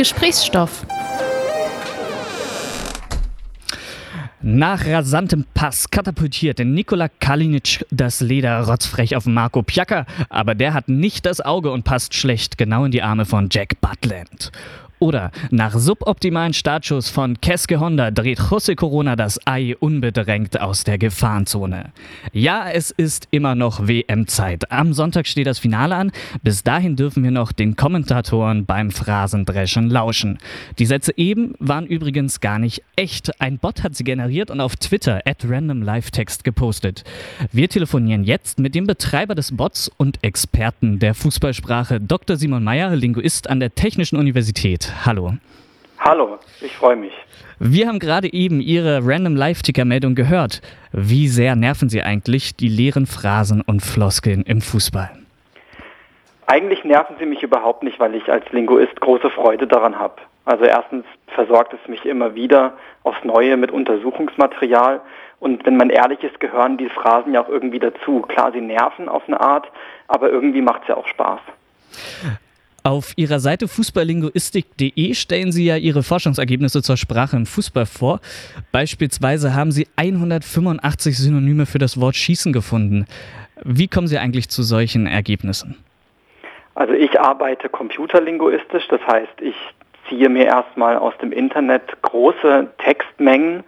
Gesprächsstoff. Nach rasantem Pass katapultierte Nikola Kalinic das Leder rotzfrech auf Marco Piaka, aber der hat nicht das Auge und passt schlecht genau in die Arme von Jack Butland. Oder nach suboptimalen Startschuss von Keske Honda dreht José Corona das Ei unbedrängt aus der Gefahrenzone. Ja, es ist immer noch WM-Zeit. Am Sonntag steht das Finale an. Bis dahin dürfen wir noch den Kommentatoren beim Phrasendreschen lauschen. Die Sätze eben waren übrigens gar nicht echt. Ein Bot hat sie generiert und auf Twitter at randomlivetext gepostet. Wir telefonieren jetzt mit dem Betreiber des Bots und Experten der Fußballsprache, Dr. Simon Meyer, Linguist an der Technischen Universität. Hallo. Hallo, ich freue mich. Wir haben gerade eben Ihre Random Live-Ticker-Meldung gehört. Wie sehr nerven Sie eigentlich die leeren Phrasen und Floskeln im Fußball? Eigentlich nerven sie mich überhaupt nicht, weil ich als Linguist große Freude daran habe. Also erstens versorgt es mich immer wieder aufs Neue mit Untersuchungsmaterial und wenn man ehrlich ist, gehören die Phrasen ja auch irgendwie dazu. Klar, sie nerven auf eine Art, aber irgendwie macht es ja auch Spaß. Auf Ihrer Seite fußballlinguistik.de stellen Sie ja Ihre Forschungsergebnisse zur Sprache im Fußball vor. Beispielsweise haben Sie 185 Synonyme für das Wort Schießen gefunden. Wie kommen Sie eigentlich zu solchen Ergebnissen? Also ich arbeite computerlinguistisch, das heißt, ich ziehe mir erstmal aus dem Internet große Textmengen.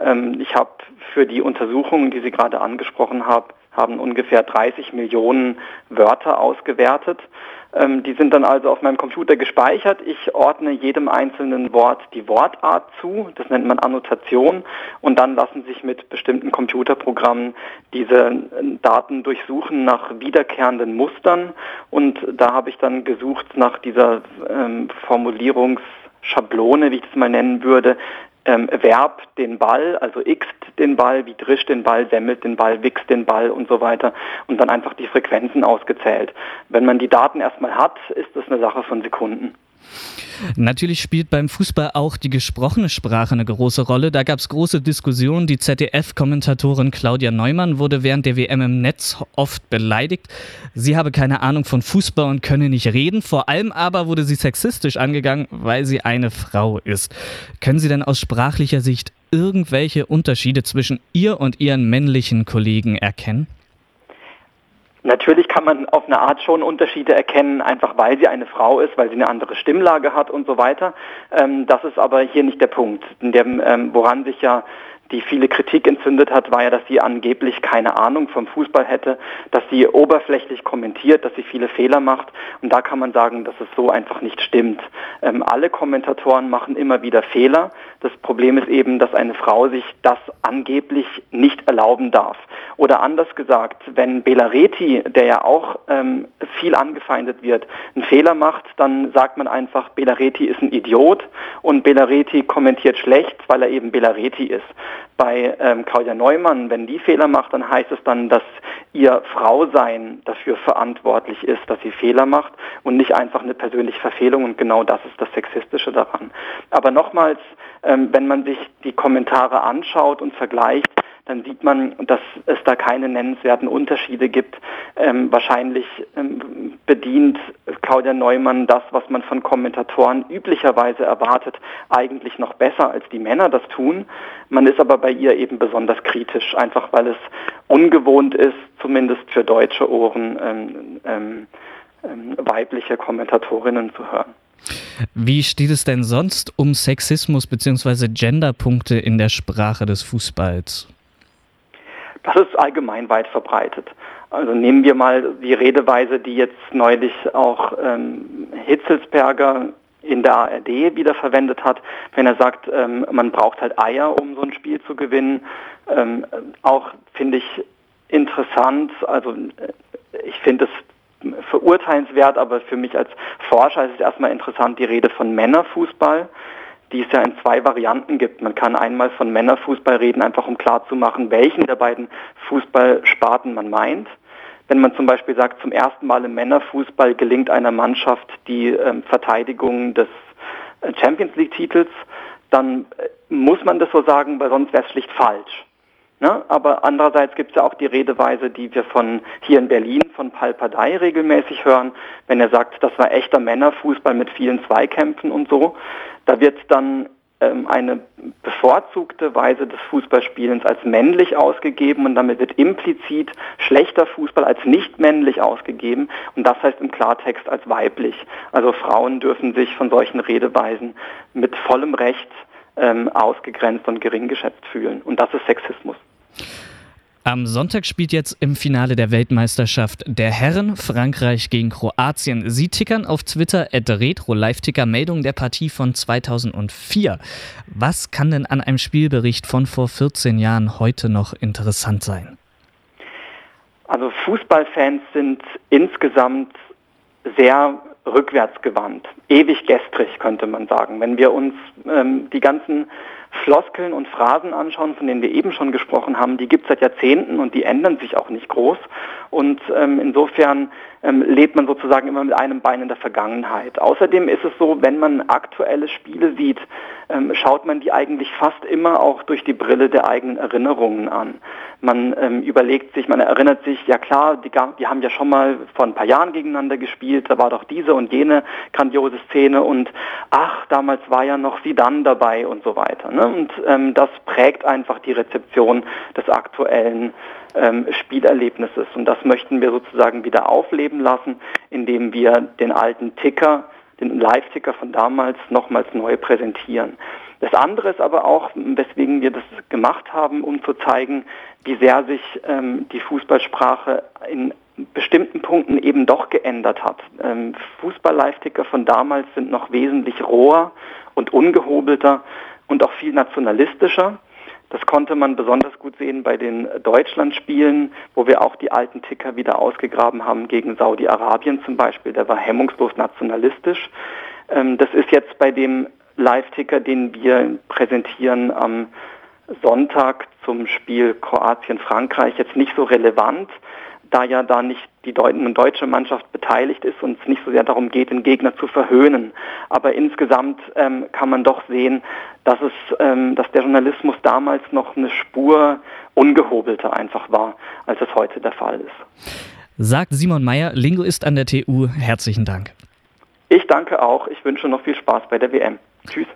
Ähm, ich habe für die Untersuchungen, die Sie gerade angesprochen haben, haben ungefähr 30 Millionen Wörter ausgewertet. Ähm, die sind dann also auf meinem Computer gespeichert. Ich ordne jedem einzelnen Wort die Wortart zu. Das nennt man Annotation. Und dann lassen sich mit bestimmten Computerprogrammen diese äh, Daten durchsuchen nach wiederkehrenden Mustern. Und da habe ich dann gesucht nach dieser ähm, Formulierungsschablone, wie ich das mal nennen würde, ähm, Verb den Ball, also x den Ball, wie drischt den Ball, semmelt den Ball, wichst den Ball und so weiter und dann einfach die Frequenzen ausgezählt. Wenn man die Daten erstmal hat, ist das eine Sache von Sekunden. Natürlich spielt beim Fußball auch die gesprochene Sprache eine große Rolle. Da gab es große Diskussionen. Die ZDF-Kommentatorin Claudia Neumann wurde während der WM im Netz oft beleidigt. Sie habe keine Ahnung von Fußball und könne nicht reden. Vor allem aber wurde sie sexistisch angegangen, weil sie eine Frau ist. Können Sie denn aus sprachlicher Sicht irgendwelche Unterschiede zwischen ihr und ihren männlichen Kollegen erkennen? Natürlich kann man auf eine Art schon Unterschiede erkennen, einfach weil sie eine Frau ist, weil sie eine andere Stimmlage hat und so weiter. Ähm, das ist aber hier nicht der Punkt. Dem, ähm, woran sich ja die viele Kritik entzündet hat, war ja, dass sie angeblich keine Ahnung vom Fußball hätte, dass sie oberflächlich kommentiert, dass sie viele Fehler macht. Und da kann man sagen, dass es so einfach nicht stimmt. Ähm, alle Kommentatoren machen immer wieder Fehler. Das Problem ist eben, dass eine Frau sich das angeblich nicht erlauben darf. Oder anders gesagt, wenn Belareti, der ja auch ähm, viel angefeindet wird, einen Fehler macht, dann sagt man einfach, Belareti ist ein Idiot und Belareti kommentiert schlecht, weil er eben Belareti ist. Bei ähm, Claudia Neumann, wenn die Fehler macht, dann heißt es dann, dass ihr Frausein dafür verantwortlich ist, dass sie Fehler macht und nicht einfach eine persönliche Verfehlung und genau das ist das Sexistische daran. Aber nochmals, wenn man sich die Kommentare anschaut und vergleicht, dann sieht man, dass es da keine nennenswerten Unterschiede gibt. Ähm, wahrscheinlich ähm, bedient Claudia Neumann das, was man von Kommentatoren üblicherweise erwartet, eigentlich noch besser, als die Männer das tun. Man ist aber bei ihr eben besonders kritisch, einfach weil es ungewohnt ist, zumindest für deutsche Ohren, ähm, ähm, ähm weibliche Kommentatorinnen zu hören. Wie steht es denn sonst um Sexismus bzw. Genderpunkte in der Sprache des Fußballs? Das ist allgemein weit verbreitet. Also nehmen wir mal die Redeweise, die jetzt neulich auch ähm, Hitzelsberger in der ARD wieder verwendet hat, wenn er sagt, ähm, man braucht halt Eier, um so ein Spiel zu gewinnen. Ähm, auch finde ich interessant, also äh, ich finde es verurteilenswert, aber für mich als Forscher ist es erstmal interessant, die Rede von Männerfußball die es ja in zwei Varianten gibt. Man kann einmal von Männerfußball reden, einfach um klarzumachen, welchen der beiden Fußballsparten man meint. Wenn man zum Beispiel sagt, zum ersten Mal im Männerfußball gelingt einer Mannschaft die ähm, Verteidigung des äh, Champions League-Titels, dann äh, muss man das so sagen, weil sonst wäre es schlicht falsch. Ne? Aber andererseits gibt es ja auch die Redeweise, die wir von hier in Berlin von Paul Padai regelmäßig hören, wenn er sagt, das war echter Männerfußball mit vielen Zweikämpfen und so. Da wird dann ähm, eine bevorzugte Weise des Fußballspielens als männlich ausgegeben und damit wird implizit schlechter Fußball als nicht männlich ausgegeben und das heißt im Klartext als weiblich. Also Frauen dürfen sich von solchen Redeweisen mit vollem Recht ähm, ausgegrenzt und gering geschätzt fühlen und das ist Sexismus. Am Sonntag spielt jetzt im Finale der Weltmeisterschaft der Herren Frankreich gegen Kroatien. Sie tickern auf Twitter at retro Live-Ticker Meldung der Partie von 2004. Was kann denn an einem Spielbericht von vor 14 Jahren heute noch interessant sein? Also Fußballfans sind insgesamt sehr rückwärtsgewandt, ewig gestrig könnte man sagen. Wenn wir uns ähm, die ganzen Floskeln und Phrasen anschauen, von denen wir eben schon gesprochen haben, die gibt es seit Jahrzehnten und die ändern sich auch nicht groß. Und ähm, insofern ähm, lebt man sozusagen immer mit einem Bein in der Vergangenheit. Außerdem ist es so, wenn man aktuelle Spiele sieht, ähm, schaut man die eigentlich fast immer auch durch die Brille der eigenen Erinnerungen an. Man ähm, überlegt sich, man erinnert sich, ja klar, die, die haben ja schon mal vor ein paar Jahren gegeneinander gespielt, da war doch diese und jene grandiose Szene und ach, damals war ja noch sie dann dabei und so weiter. Ne? Und ähm, das prägt einfach die Rezeption des aktuellen ähm, Spielerlebnisses. Und das möchten wir sozusagen wieder aufleben lassen, indem wir den alten Ticker, den Live-Ticker von damals nochmals neu präsentieren. Das andere ist aber auch, weswegen wir das gemacht haben, um zu zeigen, wie sehr sich ähm, die Fußballsprache in bestimmten Punkten eben doch geändert hat. Ähm, Fußball-Live-Ticker von damals sind noch wesentlich roher und ungehobelter und auch viel nationalistischer. Das konnte man besonders gut sehen bei den Deutschlandspielen, wo wir auch die alten Ticker wieder ausgegraben haben gegen Saudi-Arabien zum Beispiel. Der war hemmungslos nationalistisch. Ähm, das ist jetzt bei dem Live-Ticker, den wir präsentieren am Sonntag zum Spiel Kroatien-Frankreich, jetzt nicht so relevant da ja da nicht die deutsche Mannschaft beteiligt ist und es nicht so sehr darum geht, den Gegner zu verhöhnen. Aber insgesamt ähm, kann man doch sehen, dass es, ähm, dass der Journalismus damals noch eine Spur ungehobelter einfach war, als es heute der Fall ist. Sagt Simon Meyer, Linguist an der TU. Herzlichen Dank. Ich danke auch. Ich wünsche noch viel Spaß bei der WM. Tschüss.